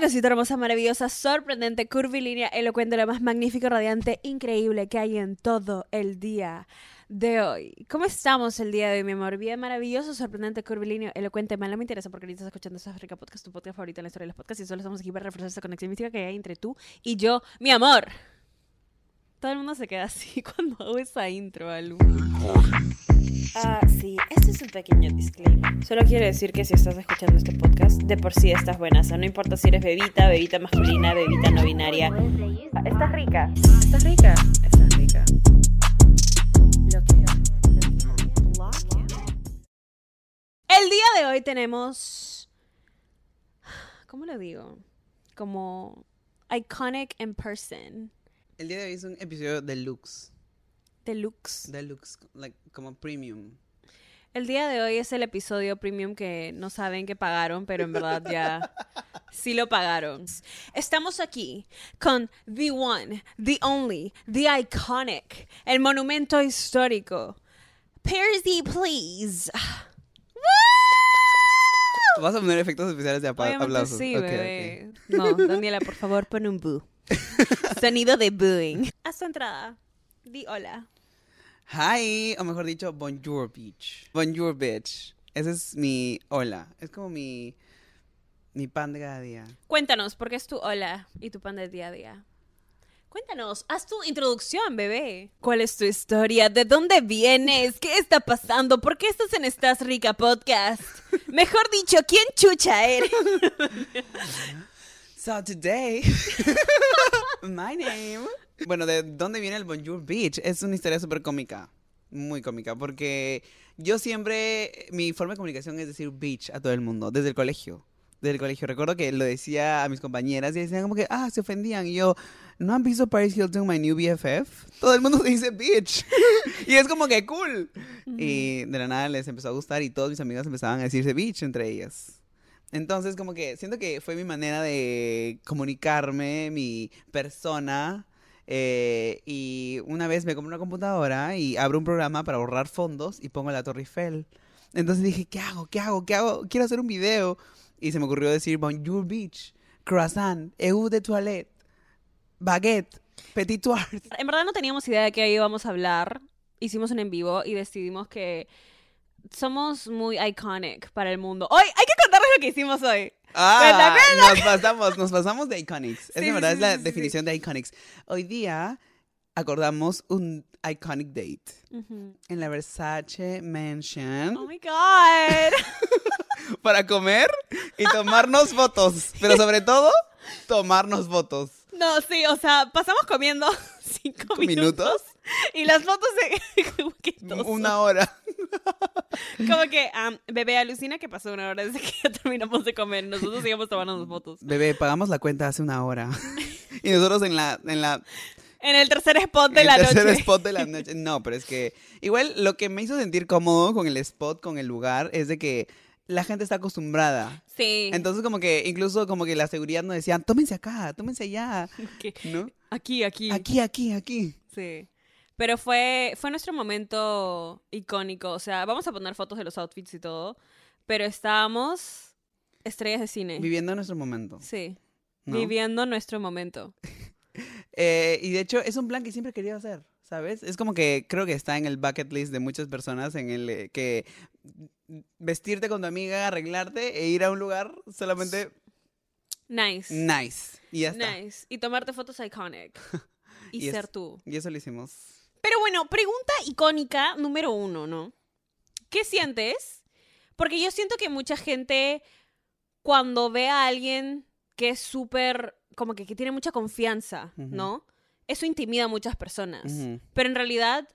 Cosita hermosa, maravillosa, sorprendente, curvilínea, elocuente, lo más magnífico, radiante, increíble que hay en todo el día de hoy. ¿Cómo estamos el día de hoy, mi amor? Bien, maravilloso, sorprendente, curvilíneo, elocuente. Mal no me interesa porque ahorita estás escuchando esa rica podcast, tu podcast favorito en la historia de los podcasts y solo estamos aquí para reforzar esa conexión mística que hay entre tú y yo, mi amor. Todo el mundo se queda así cuando hago esa intro, Alu. Ah, sí, este es un pequeño disclaimer. Solo quiero decir que si estás escuchando este podcast, de por sí estás buena. O sea, no importa si eres bebita, bebita masculina, bebita no binaria. Ah, Estás rica. Estás rica. Estás rica. Lo que El día de hoy tenemos. ¿Cómo lo digo? Como. Iconic in person. El día de hoy es un episodio deluxe. Deluxe. Deluxe, like, como premium. El día de hoy es el episodio premium que no saben que pagaron, pero en verdad ya sí lo pagaron. Estamos aquí con The One, The Only, The Iconic, el monumento histórico. Percy, please. Vas a poner efectos especiales de apa- Obviamente aplausos. sí, bebé. No, Daniela, por favor, pon un boo. Sonido de booing. Haz tu entrada. Di hola. Hi, o mejor dicho, bonjour, bitch. Bonjour, bitch. Ese es mi hola. Es como mi, mi pan de cada día. Cuéntanos, ¿por qué es tu hola y tu pan del día a día? Cuéntanos, haz tu introducción, bebé. ¿Cuál es tu historia? ¿De dónde vienes? ¿Qué está pasando? ¿Por qué estás en Estás Rica Podcast? Mejor dicho, ¿quién chucha eres? So today, my name. Bueno, ¿de dónde viene el Bonjour Beach? Es una historia súper cómica. Muy cómica, porque yo siempre, mi forma de comunicación es decir beach a todo el mundo, desde el colegio. Desde el colegio. Recuerdo que lo decía a mis compañeras y decían como que, ah, se ofendían. Y yo, ¿no han visto Paris Hilton, my new BFF? Todo el mundo dice beach. y es como que cool. Y de la nada les empezó a gustar y todos mis amigos empezaban a decirse beach entre ellas. Entonces, como que siento que fue mi manera de comunicarme, mi persona. eh, y una vez me compro una computadora y abro un programa para ahorrar fondos y pongo la Torre Eiffel. Entonces dije, ¿qué hago? ¿Qué hago? ¿Qué hago? Quiero hacer un video. Y se me ocurrió decir Bonjour Beach, croissant, EU de toilette, baguette, petit toit. En verdad no teníamos idea de qué íbamos a hablar. Hicimos un en vivo y decidimos que somos muy iconic para el mundo. Hoy hay que contarles lo que hicimos hoy. Ah, nos pasamos, nos pasamos de Iconics. Sí, es de verdad, sí, es la sí, definición de Iconics. Hoy día acordamos un iconic date Ujú. en la Versace Mansion Oh my god. para comer y tomarnos fotos. Pero sobre todo, tomarnos fotos. No, sí, o sea, pasamos comiendo cinco ¿Cinco minutos, minutos? Y las fotos toso. Una hora. Como que, am, bebé, alucina que pasó una hora desde que ya terminamos de comer. Nosotros íbamos tomando fotos. Bebé, pagamos la cuenta hace una hora. Y nosotros en la, en la En el tercer spot de el la tercer noche. spot de la noche. No, pero es que igual lo que me hizo sentir cómodo con el spot, con el lugar, es de que la gente está acostumbrada. Sí. Entonces como que incluso como que la seguridad nos decían, tómense acá, tómense allá, ¿no? Aquí, aquí. Aquí, aquí, aquí. Sí. Pero fue, fue nuestro momento icónico. O sea, vamos a poner fotos de los outfits y todo. Pero estábamos estrellas de cine. Viviendo nuestro momento. sí. ¿no? Viviendo nuestro momento. Eh, y de hecho es un plan que siempre querido hacer, ¿sabes? Es como que creo que está en el bucket list de muchas personas en el eh, que vestirte con tu amiga, arreglarte e ir a un lugar solamente Nice. nice. Y ya está. Nice. Y tomarte fotos iconic. Y, Y es- ser tú. Y eso lo hicimos. Pero bueno, pregunta icónica número uno, ¿no? ¿Qué sientes? Porque yo siento que mucha gente, cuando ve a alguien que es súper, como que, que tiene mucha confianza. ¿no? Eso intimida a muchas personas. Pero en realidad,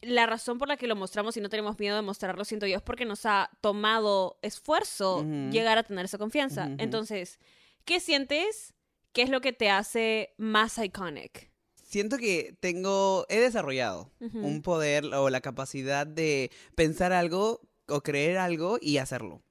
la razón por la que lo mostramos y no tenemos miedo de mostrarlo, siento yo, es porque nos ha tomado esfuerzo llegar a tener esa confianza. Entonces, ¿qué sientes? ¿Qué es lo que te hace más iconic? Siento que tengo, he desarrollado un poder o la capacidad de pensar algo o creer algo y hacerlo.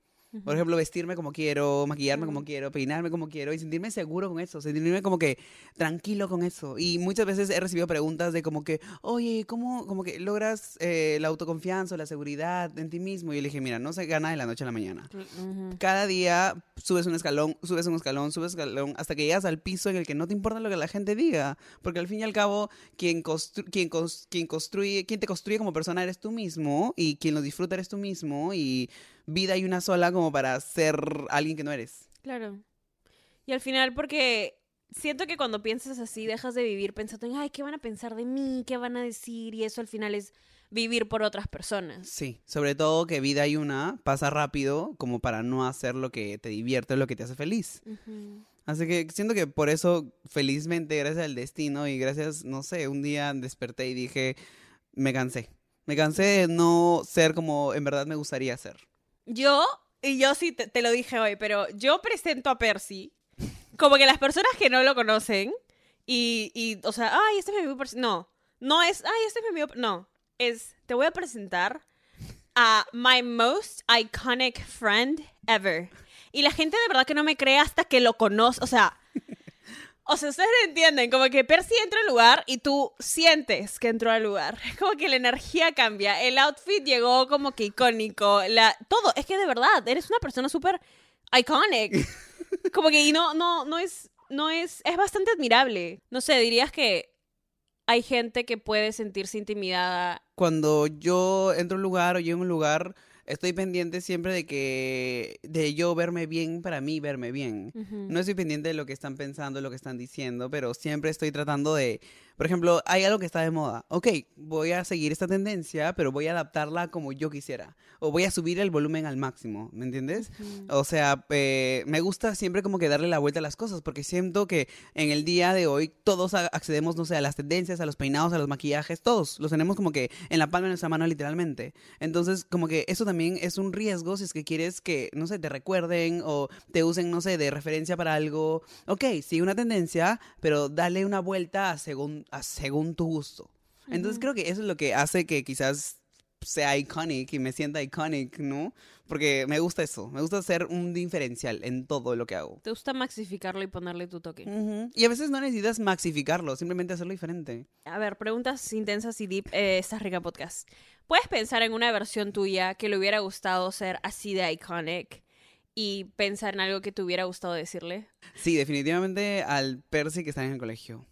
Por ejemplo, vestirme como quiero, maquillarme como quiero, peinarme como quiero y sentirme seguro con eso, sentirme como que tranquilo con eso. Y muchas veces he recibido preguntas de como que, oye, ¿cómo como que logras eh, la autoconfianza o la seguridad en ti mismo? Y yo le dije, mira, no se gana de la noche a la mañana. Cada día subes un escalón, subes un escalón, subes un escalón, hasta que llegas al piso en el que no te importa lo que la gente diga. Porque al fin y al cabo, quien, constru- quien, cons- quien construye, quien te construye como persona eres tú mismo y quien lo disfruta eres tú mismo y vida hay una sola como para ser alguien que no eres. Claro. Y al final, porque siento que cuando piensas así, dejas de vivir pensando en, ay, ¿qué van a pensar de mí? ¿Qué van a decir? Y eso al final es vivir por otras personas. Sí, sobre todo que vida hay una, pasa rápido como para no hacer lo que te divierte, lo que te hace feliz. Así que siento que por eso, felizmente, gracias al destino y gracias, no sé, un día desperté y dije, me cansé. Me cansé de no ser como en verdad me gustaría ser. Yo, y yo sí te, lo dije hoy, pero yo presento a Percy como que las personas que no lo conocen y, y o sea, ay, este es mi amigo Percy. No, no es, ay, este es mi amigo. Per-". No, es, te voy a presentar a my most iconic friend ever. Y la gente de verdad que no me cree hasta que lo conoce, o sea... O sea, ustedes entienden, como que Percy entra al lugar y tú sientes que entró al lugar. Es como que la energía cambia. El outfit llegó como que icónico. La, todo. Es que de verdad, eres una persona súper iconic. Como que y no, no, no es, no es, es bastante admirable. No sé, dirías que hay gente que puede sentirse intimidada. Cuando yo entro a un lugar o llego a un lugar, estoy pendiente siempre de que, de yo verme bien para mí, verme bien. No estoy pendiente de lo que están pensando, lo que están diciendo, pero siempre estoy tratando de, por ejemplo, hay algo que está de moda. Ok, voy a seguir esta tendencia, pero voy a adaptarla como yo quisiera. O voy a subir el volumen al máximo, ¿me entiendes? O sea, eh, me gusta siempre como que darle la vuelta a las cosas, porque siento que en el día de hoy todos accedemos, no sé, a las tendencias, a los peinados, a los maquillajes, todos los tenemos como que en la palma de nuestra mano literalmente. Entonces, como que eso también es un riesgo si es que quieres que, no sé, te recuerden o te usen, no sé, de referencia para algo. Ok, sigue una tendencia, pero dale una vuelta a según, a según tu gusto. Entonces creo que eso es lo que hace que quizás sea iconic y me sienta iconic, ¿no? Porque me gusta eso, me gusta ser un diferencial en todo lo que hago. Te gusta maxificarlo y ponerle tu toque. Y a veces no necesitas maxificarlo, simplemente hacerlo diferente. A ver, preguntas intensas y deep. Eh, esta es rica podcast. ¿Puedes pensar en una versión tuya que le hubiera gustado ser así de iconic y pensar en algo que te hubiera gustado decirle? Sí, definitivamente al Percy que está en el colegio.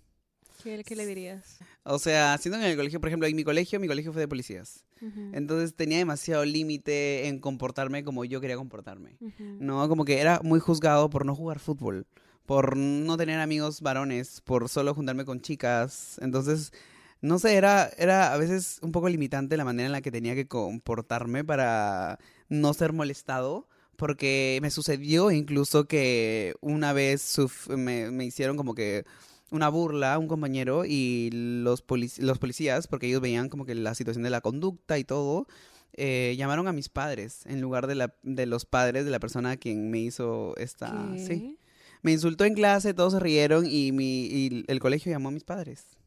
¿Qué, qué le dirías? O sea, siendo en el colegio, por ejemplo, en mi colegio, mi colegio fue de policías. Entonces tenía demasiado límite en comportarme como yo quería comportarme. No, como que era muy juzgado por no jugar fútbol, por no tener amigos varones, por solo juntarme con chicas. Entonces, no sé, era, era a veces un poco limitante la manera en la que tenía que comportarme para no ser molestado. Porque me sucedió incluso que una vez me hicieron como que una burla a un compañero y los, polic- los policías, porque ellos veían como que la situación de la conducta y todo, eh, llamaron a mis padres en lugar de, la, de los padres de la persona a quien me hizo esta... ¿Qué? Sí. Me insultó en clase, todos se rieron y, mi, y el colegio llamó a mis padres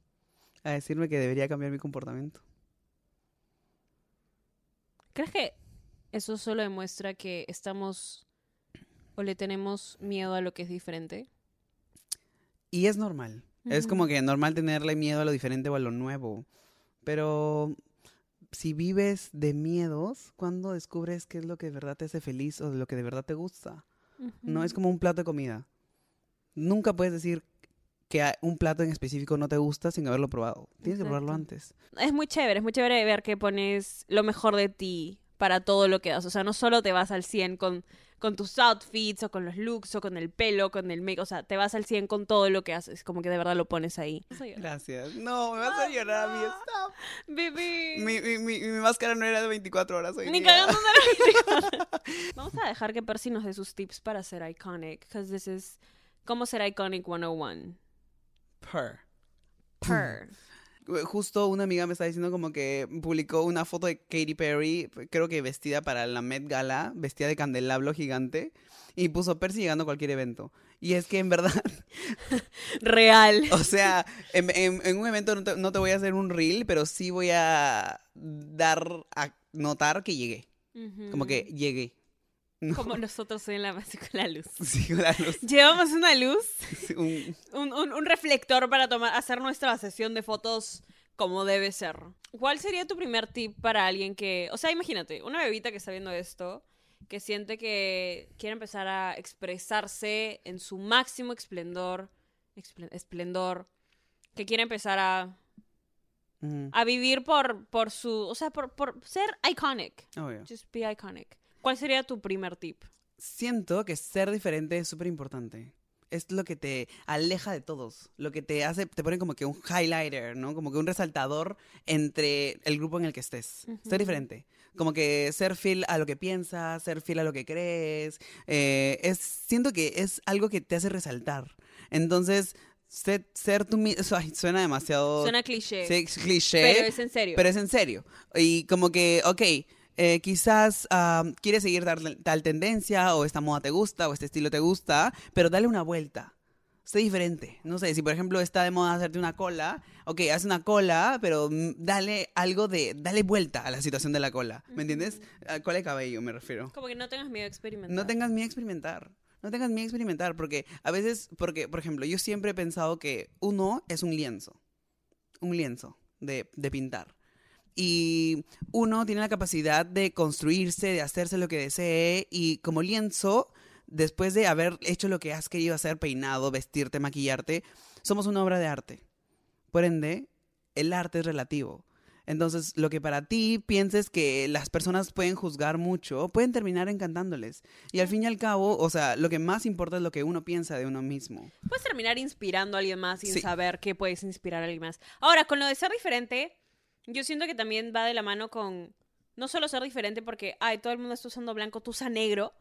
a decirme que debería cambiar mi comportamiento. ¿Crees que eso solo demuestra que estamos o le tenemos miedo a lo que es diferente? Y es normal. Es como que normal tenerle miedo a lo diferente o a lo nuevo. Pero si vives de miedos, ¿cuándo descubres qué es lo que de verdad te hace feliz o de lo que de verdad te gusta? No es como un plato de comida. Nunca puedes decir que un plato en específico no te gusta sin haberlo probado. Tienes que probarlo antes. Es muy chévere, es muy chévere ver que pones lo mejor de ti para todo lo que das. O sea, no solo te vas al 100 con, con tus outfits o con los looks o con el pelo, con el make, o sea, te vas al 100 con todo lo que haces, como que de verdad lo pones ahí. Gracias. No, me vas a llorar a mí. Stop. Baby. Mi, mi, mi, mi máscara no era de 24 horas hoy Ni día. cagando una Vamos a dejar que Percy nos dé sus tips para ser iconic, because this is cómo ser iconic 101. Per. Per. Justo una amiga me está diciendo como que publicó una foto de Katy Perry, creo que vestida para la Met Gala, vestida de candelabro gigante, y puso Percy llegando a cualquier evento. Y es que en verdad, Real. o sea, en, en- en un evento no te, no te voy a hacer un reel, pero sí voy a dar a notar que llegué. Como que llegué. Como nosotros en la base con la luz. Sí, con la luz. Llevamos una luz, Sí, un- un, un- un reflector para tomar, hacer nuestra sesión de fotos como debe ser. ¿Cuál sería tu primer tip para alguien que, o sea, imagínate, una bebita que está viendo esto, que siente que quiere empezar a expresarse en su máximo esplendor, esplendor, que quiere empezar a, Ujú. a vivir por, por su, o sea, por, por ser iconic. Obvio. Just be iconic. ¿Cuál sería tu primer tip? Siento que ser diferente es súper importante. Es lo que te aleja de todos. Lo que te hace, te pone como que un highlighter, ¿no? Como que un resaltador entre el grupo en el que estés. Ujú. Ser diferente. Como que ser fiel a lo que piensas, ser fiel a lo que crees. eh, es, siento que es algo que te hace resaltar. Entonces, ser, ser tú mismo. Suena demasiado. Suena cliché, sí, cliché. pero es en serio. Pero es en serio. Y como que, ok, eh, quizás ah, quieres seguir tal, tal tendencia o esta moda te gusta o este estilo te gusta, pero dale una vuelta. Sé diferente. No sé, si por ejemplo está de moda hacerte una cola, ok, haz una cola, pero mm, dale algo de, dale vuelta a la situación de la cola. ¿Me entiendes? A cola de cabello me refiero. Como que no tengas miedo a experimentar. No tengas miedo a experimentar. No tengas miedo a experimentar, porque a veces, porque, por ejemplo, yo siempre he pensado que uno es un lienzo. Un lienzo de, de pintar. Y uno tiene la capacidad de construirse, de hacerse lo que desee, y como lienzo, después de haber hecho lo que has querido hacer, peinado, vestirte, maquillarte, somos una obra de arte. Por ende, el arte es relativo. Entonces, lo que para ti pienses que las personas pueden juzgar mucho, pueden terminar encantándoles. Y al fin y al cabo, o sea, lo que más importa es lo que uno piensa de uno mismo. Puedes terminar inspirando a alguien más sin Sí. saber qué puedes inspirar a alguien más. Ahora, con lo de ser diferente, yo siento que también va de la mano con no solo ser diferente porque, ay, todo el mundo está usando blanco, tú usas negro,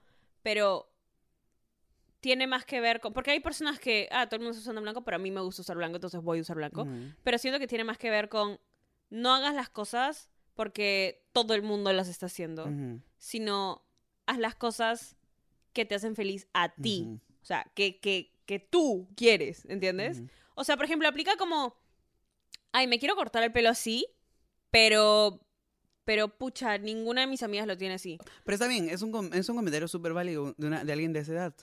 pero tiene más que ver con... Porque hay personas que, ah, todo el mundo está usando blanco, pero a mí me gusta usar blanco, entonces voy a usar blanco. Pero siento que tiene más que ver con no hagas las cosas porque todo el mundo las está haciendo, sino haz las cosas que te hacen feliz a ti. O sea, que, que, que tú quieres, ¿entiendes? O sea, por ejemplo, aplica como, ay, me quiero cortar el pelo así, pero, pero pucha, ninguna de mis amigas lo tiene así. Pero está bien, es un, es un comentario súper válido de, una- de alguien de esa edad.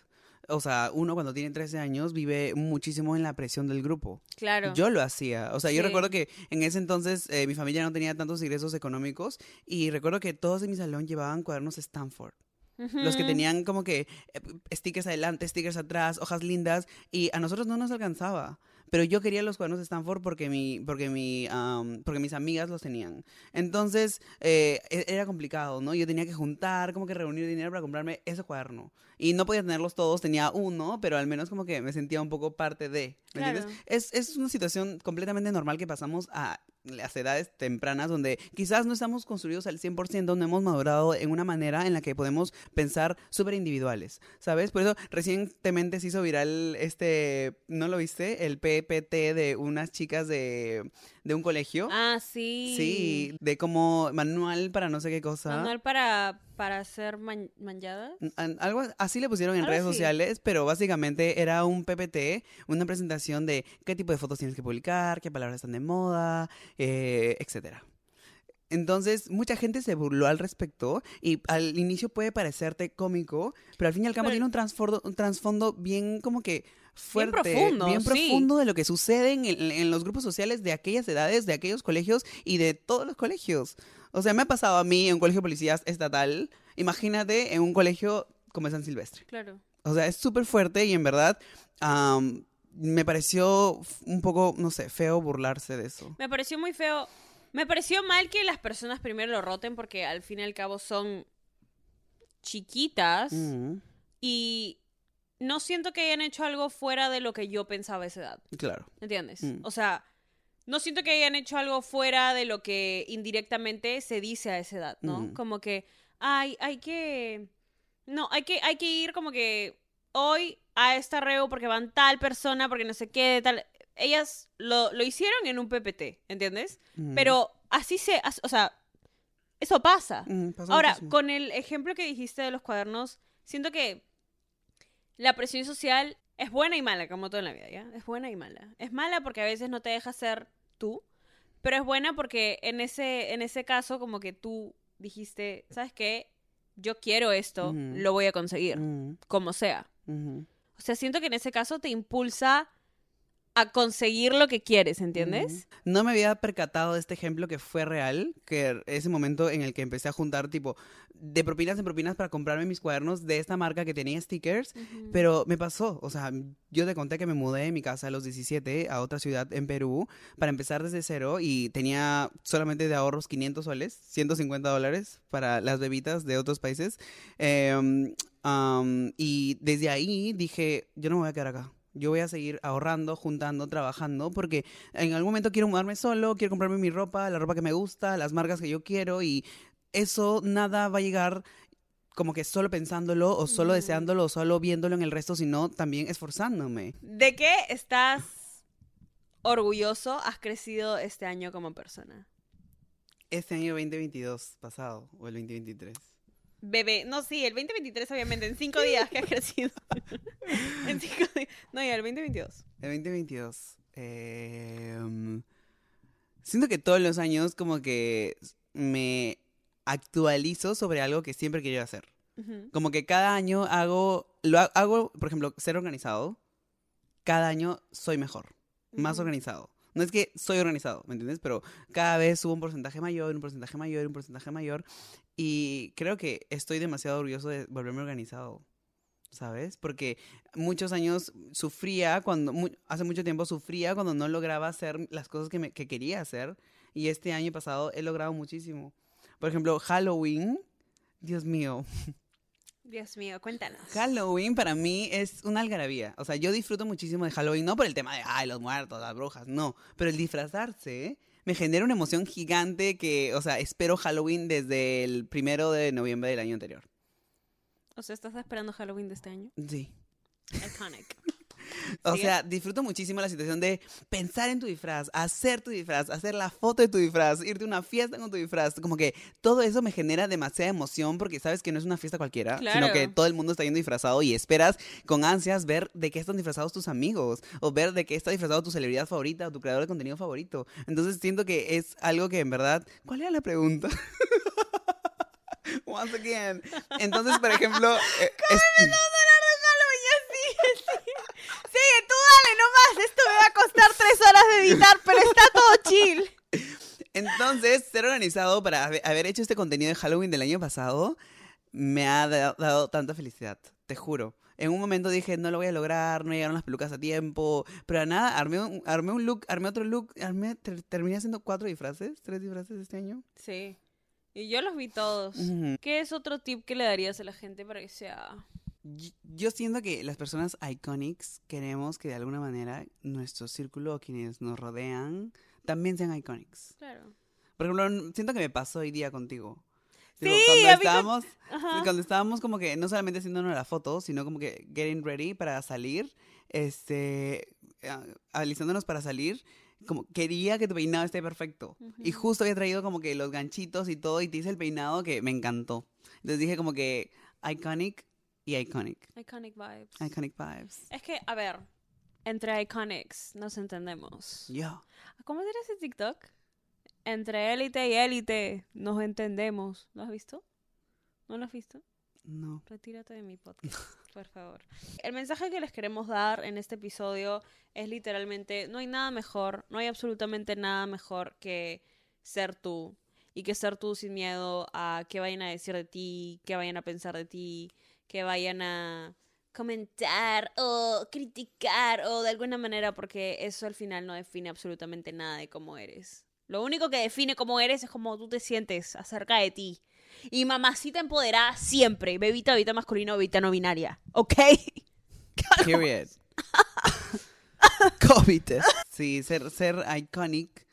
O sea, uno cuando tiene 13 años vive muchísimo en la presión del grupo. Claro. Yo lo hacía. O sea, yo recuerdo que en ese entonces eh, mi familia no tenía tantos ingresos económicos y recuerdo que todos en mi salón llevaban cuadernos Stanford. Los que tenían como que eh, stickers adelante, stickers atrás, hojas lindas y a nosotros no nos alcanzaba. Pero yo quería los cuadernos de Stanford porque mi, porque mi, am, porque mis amigas los tenían. Entonces eh, e- era complicado, ¿no? Yo tenía que juntar, como que reunir dinero para comprarme ese cuaderno. Y no podía tenerlos todos, tenía uno, pero al menos como que me sentía un poco parte de. ¿Me Claro. entiendes? Es, es una situación completamente normal que pasamos a las edades tempranas donde quizás no estamos construidos al 100%, no hemos madurado en una manera en la que podemos pensar súper individuales, ¿sabes? Por eso recientemente se hizo viral este, ¿no lo viste? El PPT de unas chicas de, de un colegio. Ah, sí. Sí, de como manual para no sé qué cosa. Manual para, para hacer man- manlladas. An- Algo así le pusieron en redes sociales, pero básicamente era un PPT, una presentación de qué tipo de fotos tienes que publicar, qué palabras están de moda, eh, etcétera. Entonces, mucha gente se burló al respecto y al inicio puede parecerte cómico, pero al fin y al cabo Pero- tiene un trasfondo, un trasfondo bien como que fuerte, profundo, bien sí. profundo de lo que sucede en, los grupos sociales de aquellas edades, de aquellos colegios y de todos los colegios. O sea, me ha pasado a mí en un colegio de policías estatal, imagínate en un colegio como San Silvestre. Claro. O sea, es súper fuerte y en verdad me pareció un poco, no sé, feo burlarse de eso. Me pareció muy feo. Me pareció mal que las personas primero lo roten porque al fin y al cabo son chiquitas Mm, y no siento que hayan hecho algo fuera de lo que yo pensaba a esa edad. claro. ¿Entiendes? Mm. O sea, no siento que hayan hecho algo fuera de lo que indirectamente se dice a esa edad, ¿no? Mm. Como que, ay, hay que... No, hay que, hay que ir como que hoy a esta reo porque van tal persona, porque no sé qué, tal... Ellas lo, lo hicieron en un PPT, ¿entiendes? Mm. Pero así se... as- O sea, eso pasa. Mm, Ahora, muchísimo. con el ejemplo que dijiste de los cuadernos, siento que la presión social es buena y mala, como todo en la vida, ¿ya? Es buena y mala. Es mala porque a veces no te deja ser tú, pero es buena porque en ese, en ese caso como que tú dijiste, ¿sabes qué? yo quiero esto, Ujú. lo voy a conseguir, como sea. ujú. O sea, siento que en ese caso te impulsa a conseguir lo que quieres, ¿entiendes? No me había percatado de este ejemplo que fue real, que ese momento en el que empecé a juntar tipo de propinas en propinas para comprarme mis cuadernos de esta marca que tenía stickers, pero me pasó, o sea, yo te conté que me mudé de mi casa a los 17 a otra ciudad en Perú para empezar desde cero y tenía solamente de ahorros 500 soles, 150 dólares para las bebitas de otros países. Em, y desde ahí dije, yo no me voy a quedar acá. Yo voy a seguir ahorrando, juntando, trabajando, porque en algún momento quiero mudarme solo, quiero comprarme mi ropa, la ropa que me gusta, las marcas que yo quiero y eso nada va a llegar como que solo pensándolo o solo Mm. deseándolo o solo viéndolo en el resto, sino también esforzándome. ¿De qué estás orgulloso has crecido este año como persona? Este año 2022 pasado o el 2023. Bebé, no, sí, el 2023 obviamente, en cinco días que has crecido. en cinco días. No, ya, el 2022. El 2022. em, siento que todos los años como que me actualizo sobre algo que siempre quería hacer. Como que cada año hago, lo ha- hago, por ejemplo, ser organizado. Cada año soy mejor, más organizado. No es que soy organizado, ¿me entiendes? Pero cada vez subo un porcentaje mayor, un porcentaje mayor, un porcentaje mayor. Y creo que estoy demasiado orgulloso de volverme organizado, ¿sabes? Porque muchos años sufría cuando, mu- hace mucho tiempo sufría cuando no lograba hacer las cosas que, me- que quería hacer. Y este año pasado he logrado muchísimo. Por ejemplo, Halloween, Dios mío, Dios mío, cuéntanos. Halloween para mí es una algarabía. O sea, yo disfruto muchísimo de Halloween, no por el tema de, ay, los muertos, las brujas, no. Pero el disfrazarse me genera una emoción gigante que, o sea, espero Halloween desde el primero de noviembre del año anterior. O sea, ¿estás esperando Halloween de este año? Sí. Iconic. O sea, disfruto muchísimo la situación de pensar en tu disfraz, hacer tu disfraz, hacer la foto de tu disfraz, irte a una fiesta con tu disfraz. Como que todo eso me genera demasiada emoción porque sabes que no es una fiesta cualquiera, sino Claro. que todo el mundo está yendo disfrazado y esperas con ansias ver de qué están disfrazados tus amigos o ver de qué está disfrazado tu celebridad favorita o tu creador de contenido favorito. Entonces siento que es algo que en verdad... ¿Cuál era la pregunta? Once again. Entonces, por ejemplo... eh, es- Sigue, tú dale nomás. Esto me va a costar tres horas de editar, pero está todo chill. Entonces, ser organizado para haber- hecho este contenido de Halloween del año pasado me ha da- dado tanta felicidad, te juro. En un momento dije, no lo voy a lograr, no llegaron las pelucas a tiempo, pero nada, armé un, armé un look, armé otro look, armé, ter- terminé haciendo cuatro disfraces, tres disfraces este año. Sí. Y yo los vi todos. ¿Qué es otro tip que le darías a la gente para que sea... Y- Yo siento que las personas iconics queremos que de alguna manera nuestro círculo o quienes nos rodean también sean iconics. Claro. Por ejemplo, siento que me pasó hoy día contigo. Sí, cuando estábamos, Ajá. cuando estábamos como que no solamente haciéndonos la foto, sino como que getting ready para salir, este, ah, alistándonos para salir, como quería que tu peinado esté perfecto. Y Ujú. justo había traído como que los ganchitos y todo y te hice el peinado que me encantó. Entonces dije como que iconic y iconic. Iconic vibes. Iconic vibes. Es que, a ver, entre iconics nos entendemos. Yo. ¿Cómo era ese TikTok? Entre élite y élite nos entendemos. ¿Lo has visto? ¿No lo has visto? No. Retírate de mi podcast, por favor. El mensaje que les queremos dar en este episodio es literalmente, no hay nada mejor, no hay absolutamente nada mejor que ser tú. Y que ser tú sin miedo a qué vayan a decir de ti, qué vayan a pensar de ti, que vayan a comentar o criticar o de alguna manera, porque eso al final no define absolutamente nada de cómo eres. Lo único que define cómo eres es cómo tú te sientes acerca de ti. Y mamacita empoderada siempre. Bebita, bebita masculino, bebita no binaria. ¿Ok? Period. COVID. Sí, ser, ser iconic.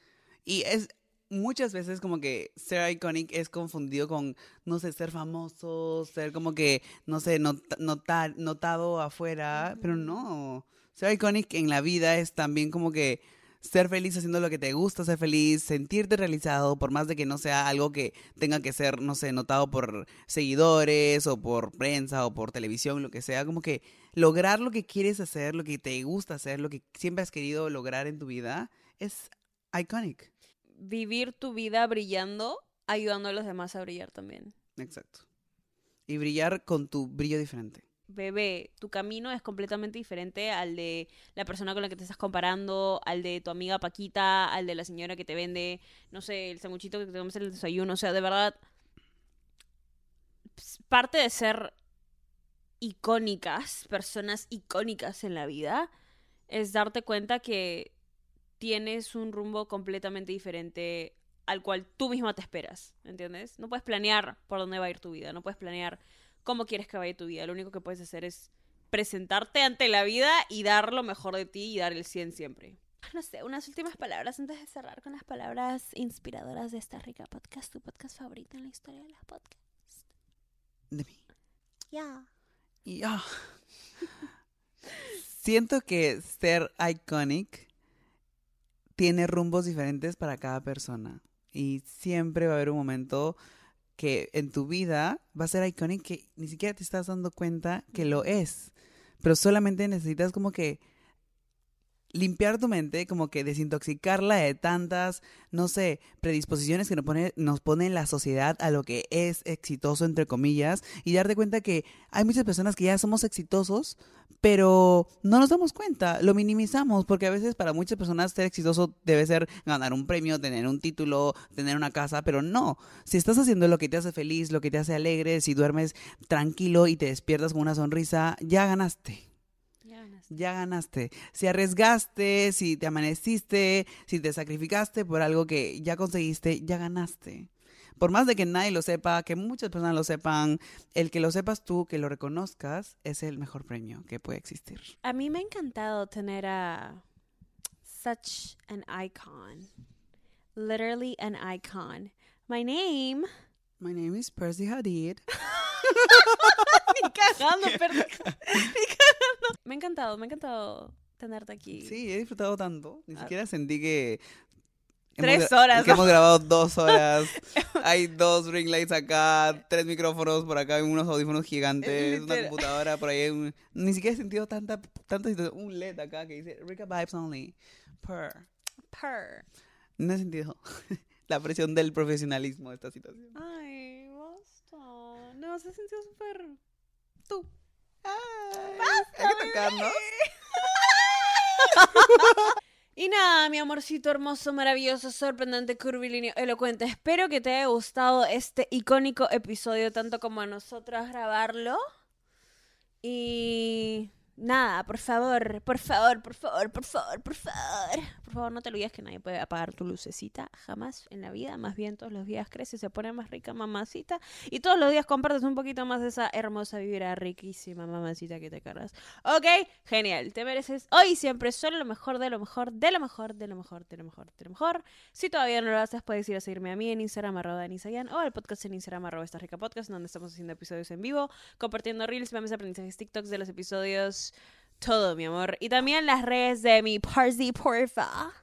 Y es muchas veces como que ser iconic es confundido con, no sé, ser famoso, ser como que, no sé, not- notar, notado afuera. Pero no. Ser iconic en la vida es también como que ser feliz haciendo lo que te gusta, ser feliz, sentirte realizado, por más de que no sea algo que tenga que ser, no sé, notado por seguidores o por prensa o por televisión, lo que sea, como que lograr lo que quieres hacer, lo que te gusta hacer, lo que siempre has querido lograr en tu vida, es iconic. Vivir tu vida brillando, ayudando a los demás a brillar también. Exacto. Y brillar con tu brillo diferente. Bebé, tu camino es completamente diferente al de la persona con la que te estás comparando, al de tu amiga Paquita, al de la señora que te vende, no sé, el sanguchito que te comes en el desayuno. O sea, de verdad, parte de ser icónicas, personas icónicas en la vida, es darte cuenta que tienes un rumbo completamente diferente al cual tú misma te esperas, ¿entiendes? No puedes planear por dónde va a ir tu vida, no puedes planear cómo quieres que vaya tu vida, lo único que puedes hacer es presentarte ante la vida y dar lo mejor de ti y dar el 100 siempre. No sé, unas últimas palabras antes de cerrar con las palabras inspiradoras de esta rica podcast, tu podcast favorito en la historia de los podcasts. De mí. Ya. Y ah, siento que ser iconic tiene rumbos diferentes para cada persona. Y siempre va a haber un momento que en tu vida va a ser iconic que ni siquiera te estás dando cuenta que lo es. Pero solamente necesitas como que limpiar tu mente, como que desintoxicarla de tantas, no sé, predisposiciones que nos pone, nos pone la sociedad a lo que es exitoso, entre comillas, y darte cuenta que hay muchas personas que ya somos exitosos, pero no nos damos cuenta, lo minimizamos, porque a veces para muchas personas ser exitoso debe ser ganar un premio, tener un título, tener una casa, pero no, si estás haciendo lo que te hace feliz, lo que te hace alegre, si duermes tranquilo y te despiertas con una sonrisa, ya ganaste Ya ganaste. ya ganaste. Si arriesgaste, si te amaneciste, si te sacrificaste por algo que ya conseguiste, ya ganaste. Por más de que nadie lo sepa, que muchas personas lo sepan, el que lo sepas tú, que lo reconozcas, es el mejor premio que puede existir. A mí me ha encantado tener a such an icon. Literally an icon. My name. My name is Percy Hadid. Ni cagando, perdón. Ni cagando. Me ha encantado, me ha encantado tenerte aquí. Sí, he disfrutado tanto. Ni Ah. siquiera sentí que... Tres horas, Que ¿no? hemos grabado dos horas. Hay dos ring lights acá, tres micrófonos por acá, unos audífonos gigantes, una Literal. computadora por ahí. un- Ni siquiera he sentido tanta, tanta situación. Un LED acá que dice Rica Vibes Only. Per. Purr. No he sentido la presión del profesionalismo de esta situación. Ay, basta. No, se ha sentido súper. Tú. Ay, hay que tocarnos. Y nada, mi amorcito hermoso, maravilloso, sorprendente, curvilíneo, elocuente. Espero que te haya gustado este icónico episodio tanto como a nosotras grabarlo. Y nada, por favor, por favor, por favor, por favor, por favor. Por favor, no te olvides que nadie puede apagar tu lucecita jamás en la vida. Más bien todos los días crece se pone más rica, mamacita. Y todos los días compartes un poquito más de esa hermosa vibra riquísima, mamacita que te cargas. Ok, genial. Te mereces hoy siempre solo lo mejor de lo mejor, de lo mejor, de lo mejor, de lo mejor, de lo mejor. Si todavía no lo haces, puedes ir a seguirme a mí en Instagram, arroba Danisayan, o al podcast en Instagram, arroba esta rica podcast, donde estamos haciendo episodios en vivo, compartiendo reels, memes, aprendizajes, TikToks de los episodios. Todo, mi amor. Y también las redes de mi Parsi, porfa.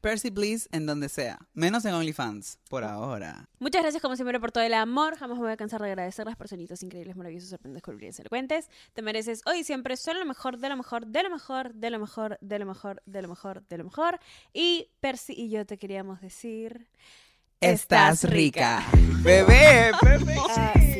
Percy Please en donde sea. Menos en OnlyFans, por ahora. Muchas gracias como siempre por todo el amor. Jamás me voy a cansar de agradecer las personitas increíbles, maravillosas, sorprendentes, coloridas, elocuentes. Te mereces hoy y siempre solo lo mejor, de lo mejor, de lo mejor, de lo mejor, de lo mejor, de lo mejor, de lo mejor. Y Percy y yo te queríamos decir... Estás rica. Bebé, perfecto.